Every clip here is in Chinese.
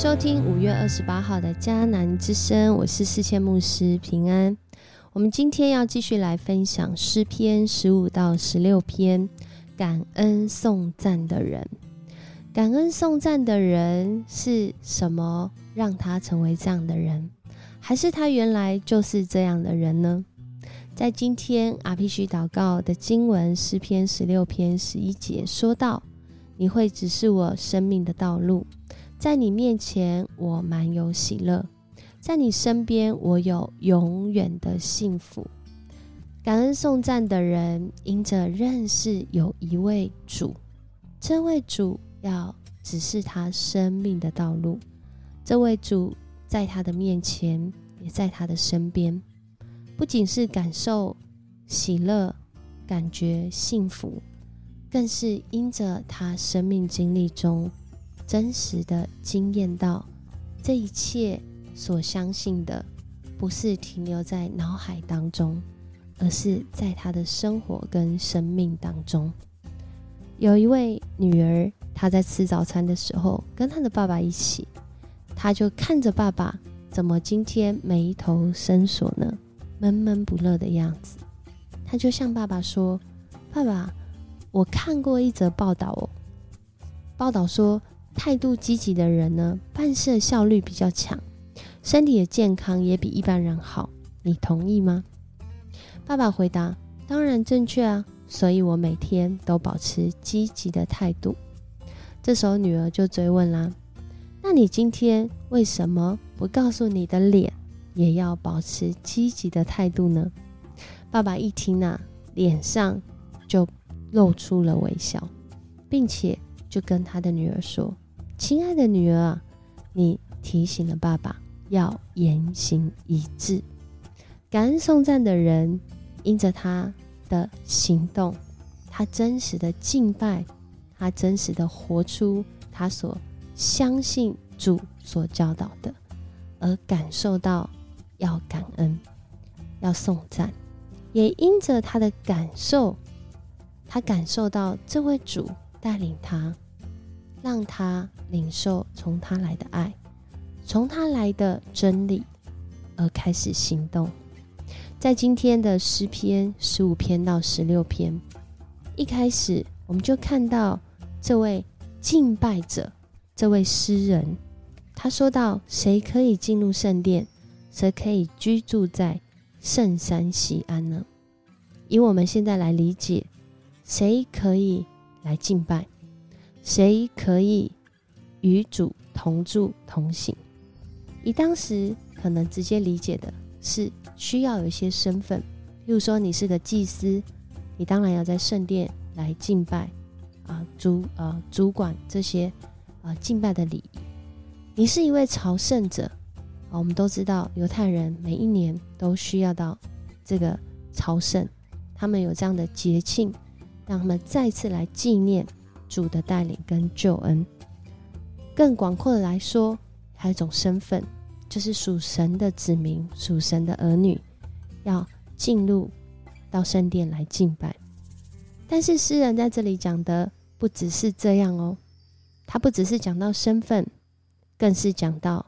收听五月二十八号的迦南之声，我是世谦牧师平安。我们今天要继续来分享诗篇十五到十六篇，感恩颂赞的人。感恩颂赞的人是什么让他成为这样的人？还是他原来就是这样的人呢？在今天阿皮须祷告的经文诗篇十六篇十一节说道：“你会指示我生命的道路。”在你面前，我满有喜乐；在你身边，我有永远的幸福。感恩颂赞的人，因着认识有一位主，这位主要指示他生命的道路。这位主在他的面前，也在他的身边，不仅是感受喜乐、感觉幸福，更是因着他生命经历中。真实的经验到，这一切所相信的，不是停留在脑海当中，而是在他的生活跟生命当中。有一位女儿，她在吃早餐的时候，跟她的爸爸一起，她就看着爸爸怎么今天眉头深锁呢，闷闷不乐的样子。她就向爸爸说：“爸爸，我看过一则报道哦，报道说。”态度积极的人呢，办事效率比较强，身体的健康也比一般人好。你同意吗？爸爸回答：“当然正确啊，所以我每天都保持积极的态度。”这时候女儿就追问啦：“那你今天为什么不告诉你的脸也要保持积极的态度呢？”爸爸一听啊，脸上就露出了微笑，并且就跟他的女儿说。亲爱的女儿啊，你提醒了爸爸要言行一致。感恩颂赞的人，因着他的行动，他真实的敬拜，他真实的活出他所相信主所教导的，而感受到要感恩、要颂赞，也因着他的感受，他感受到这位主带领他。让他领受从他来的爱，从他来的真理，而开始行动。在今天的诗篇十五篇到十六篇，一开始我们就看到这位敬拜者，这位诗人，他说到：“谁可以进入圣殿？谁可以居住在圣山西安呢？”以我们现在来理解，谁可以来敬拜？谁可以与主同住同行？以当时可能直接理解的是，需要有一些身份，例如说你是个祭司，你当然要在圣殿来敬拜啊，主啊主管这些啊敬拜的礼仪。你是一位朝圣者啊，我们都知道犹太人每一年都需要到这个朝圣，他们有这样的节庆，让他们再次来纪念。主的带领跟救恩，更广阔的来说，还有一种身份，就是属神的子民、属神的儿女，要进入到圣殿来敬拜。但是诗人在这里讲的不只是这样哦，他不只是讲到身份，更是讲到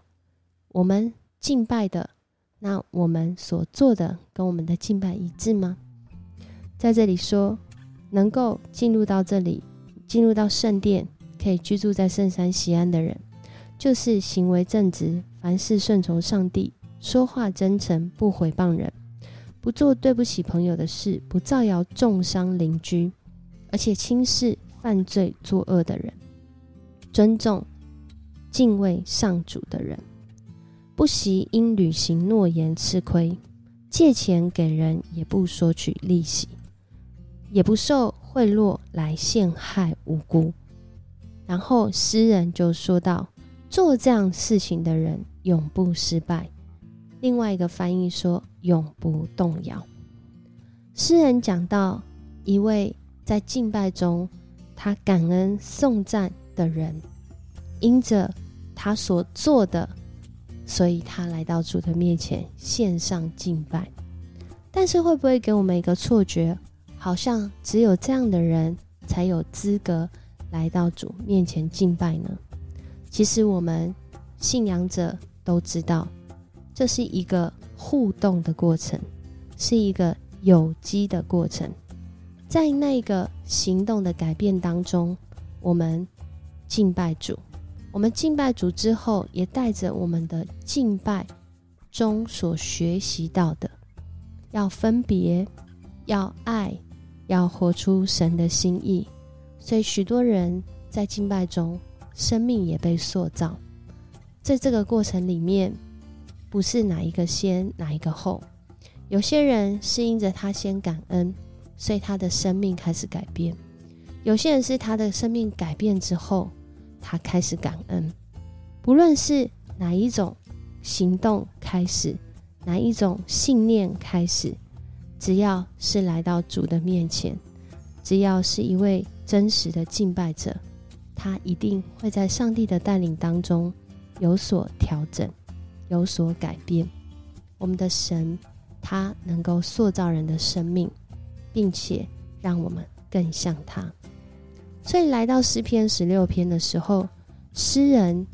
我们敬拜的，那我们所做的跟我们的敬拜一致吗？在这里说，能够进入到这里。进入到圣殿，可以居住在圣山西安的人，就是行为正直，凡事顺从上帝，说话真诚，不毁谤人，不做对不起朋友的事，不造谣重伤邻居，而且轻视犯罪作恶的人，尊重敬畏上主的人，不惜因履行诺言吃亏，借钱给人也不索取利息，也不受。贿赂来陷害无辜，然后诗人就说到：做这样事情的人永不失败。另外一个翻译说：永不动摇。诗人讲到一位在敬拜中，他感恩颂赞的人，因着他所做的，所以他来到主的面前献上敬拜。但是会不会给我们一个错觉？好像只有这样的人才有资格来到主面前敬拜呢。其实我们信仰者都知道，这是一个互动的过程，是一个有机的过程。在那个行动的改变当中，我们敬拜主。我们敬拜主之后，也带着我们的敬拜中所学习到的，要分别，要爱，要活出神的心意。所以，许多人在敬拜中，生命也被塑造。在这个过程里面，不是哪一个先，哪一个后。有些人是因着他先感恩。所以他的生命开始改变。有些人是他的生命改变之后，他开始感恩。不论是哪一种行动开始，哪一种信念开始，只要是来到主的面前，只要是一位真实的敬拜者，他一定会在上帝的带领当中有所调整，有所改变。我们的神，他能够塑造人的生命。并且让我们更像他，所以来到诗篇十六篇的时候，诗人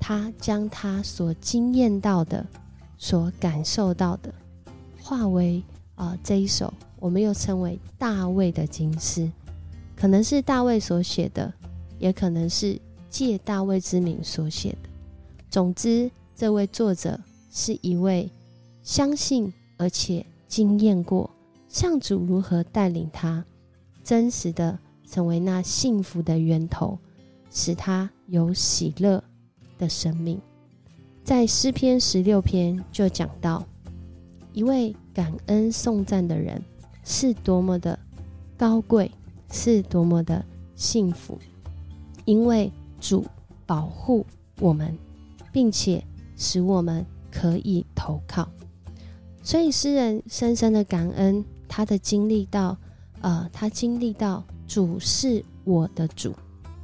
他将他所经验到的、所感受到的，化为啊这一首，我们又称为大卫的经诗，可能是大卫所写的，也可能是借大卫之名所写的。总之，这位作者是一位相信而且经验过。上主如何带领他，真实的成为那幸福的源头，使他有喜乐的生命。在诗篇十六篇就讲到，一位感恩颂赞的人是多么的高贵，是多么的幸福，因为主保护我们，并且使我们可以投靠。所以诗人深深的感恩。他的经历到，呃，他经历到主是我的主，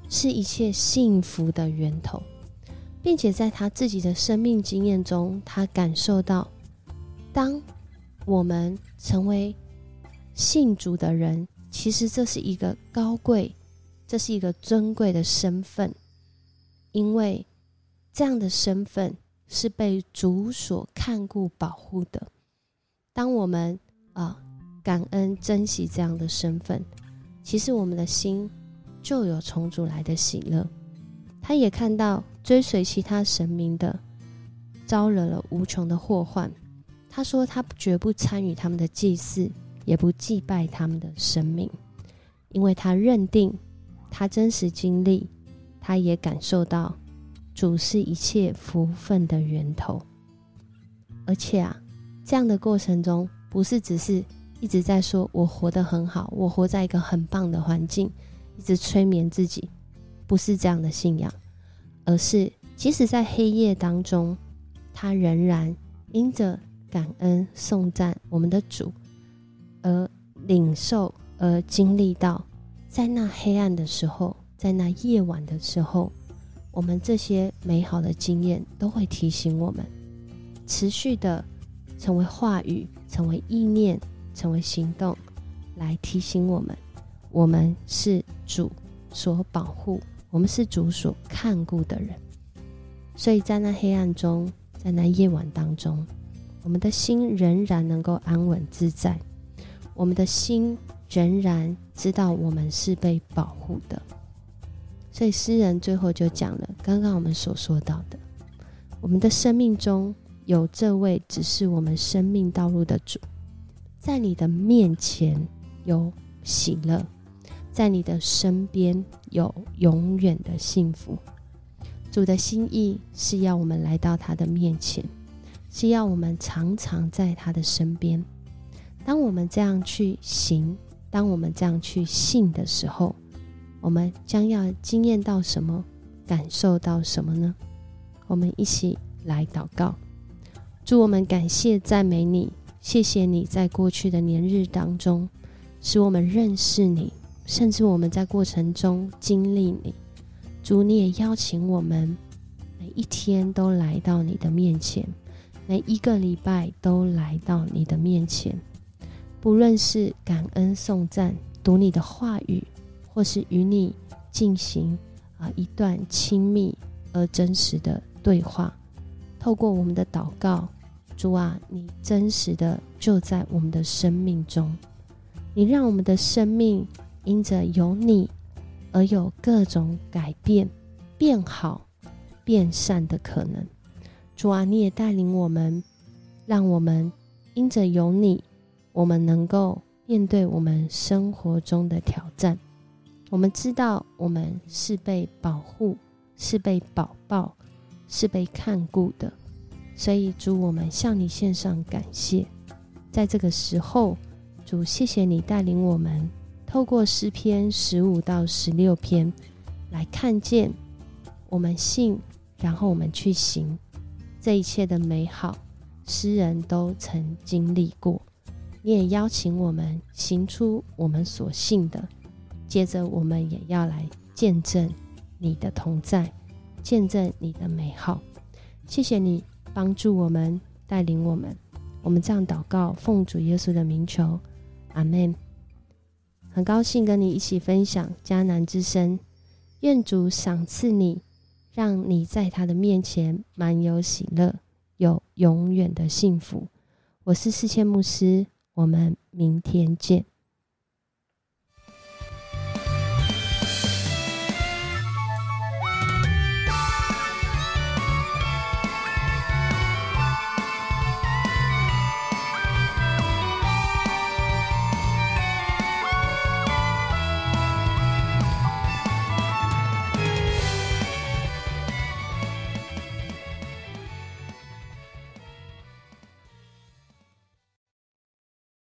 是一切幸福的源头，并且在他自己的生命经验中，他感受到，当我们成为信主的人，其实这是一个高贵，这是一个尊贵的身份，因为这样的身份是被主所看顾保护的。当我们啊。感恩、珍惜这样的身份，其实我们的心就有从主来的喜乐。他也看到追随其他神明的，招惹了无穷的祸患。他说他绝不参与他们的祭祀，也不祭拜他们的神明，因为他认定他真实经历，他也感受到主是一切福分的源头。而且啊，这样的过程中，不是只是。一直在说，我活得很好，我活在一个很棒的环境，一直催眠自己，不是这样的信仰，而是即使在黑夜当中，他仍然因着感恩颂赞我们的主，而领受，而经历到，在那黑暗的时候，在那夜晚的时候，我们这些美好的经验都会提醒我们，持续的成为话语，成为意念。成为行动，来提醒我们，我们是主所保护，我们是主所看顾的人。所以在那黑暗中，在那夜晚当中，我们的心仍然能够安稳自在，我们的心仍然知道我们是被保护的。所以诗人最后就讲了刚刚我们所说到的，我们的生命中有这位只是我们生命道路的主。在你的面前有喜乐，在你的身边有永远的幸福。主的心意是要我们来到他的面前，是要我们常常在他的身边。当我们这样去行，当我们这样去信的时候，我们将要经验到什么，感受到什么呢？我们一起来祷告，祝我们感谢赞美你。谢谢你在过去的年日当中，使我们认识你，甚至我们在过程中经历你。主，你也邀请我们每一天都来到你的面前，每一个礼拜都来到你的面前。不论是感恩颂赞、读你的话语，或是与你进行啊一段亲密而真实的对话，透过我们的祷告，主啊，你真实的就在我们的生命中，你让我们的生命因着有你而有各种改变、变好、变善的可能。主啊，你也带领我们，让我们因着有你，我们能够面对我们生活中的挑战。我们知道我们是被保护，是被保抱，是被看顾的。所以主，我们向你献上感谢。在这个时候，主，谢谢你带领我们，透过诗篇十五到十六篇来看见我们信，然后我们去行。这一切的美好，诗人都曾经历过。你也邀请我们行出我们所信的，接着我们也要来见证你的同在，见证你的美好。谢谢你帮助我们，带领我们。我们这样祷告，奉主耶稣的名求，阿门。很高兴跟你一起分享迦南之声，愿主赏赐你。让你在他的面前满有喜乐，有永远的幸福。我是世谦牧师，我们明天见。